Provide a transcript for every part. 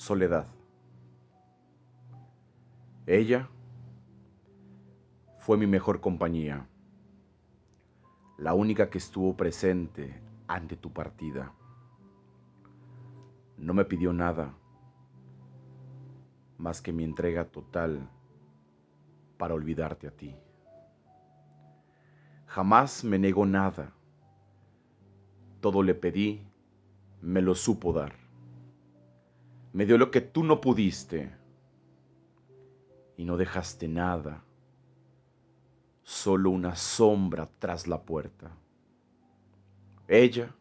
Soledad. Ella fue mi mejor compañía, la única que estuvo presente ante tu partida. No me pidió nada más que mi entrega total para olvidarte a ti. Jamás me negó nada. Todo le pedí, me lo supo dar. Me dio lo que tú no pudiste y no dejaste nada, solo una sombra tras la puerta. Ella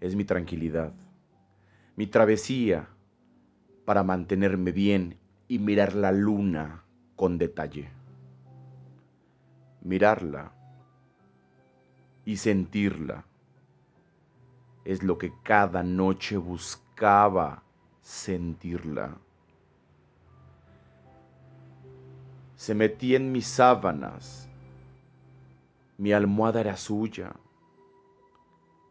es mi tranquilidad, mi travesía para mantenerme bien y mirar la luna con detalle. Mirarla y sentirla es lo que cada noche buscaba sentirla. Se metía en mis sábanas, mi almohada era suya,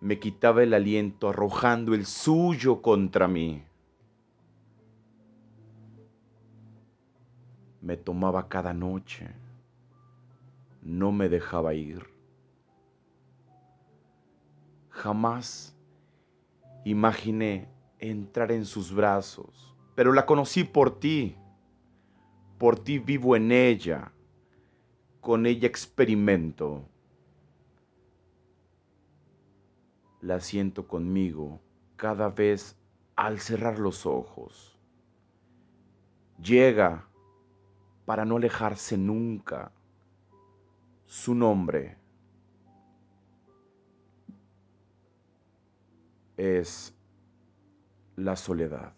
me quitaba el aliento arrojando el suyo contra mí. Me tomaba cada noche, no me dejaba ir. Jamás imaginé entrar en sus brazos, pero la conocí por ti. Por ti vivo en ella, con ella experimento. La siento conmigo cada vez al cerrar los ojos. Llega para no alejarse nunca. Su nombre es la soledad.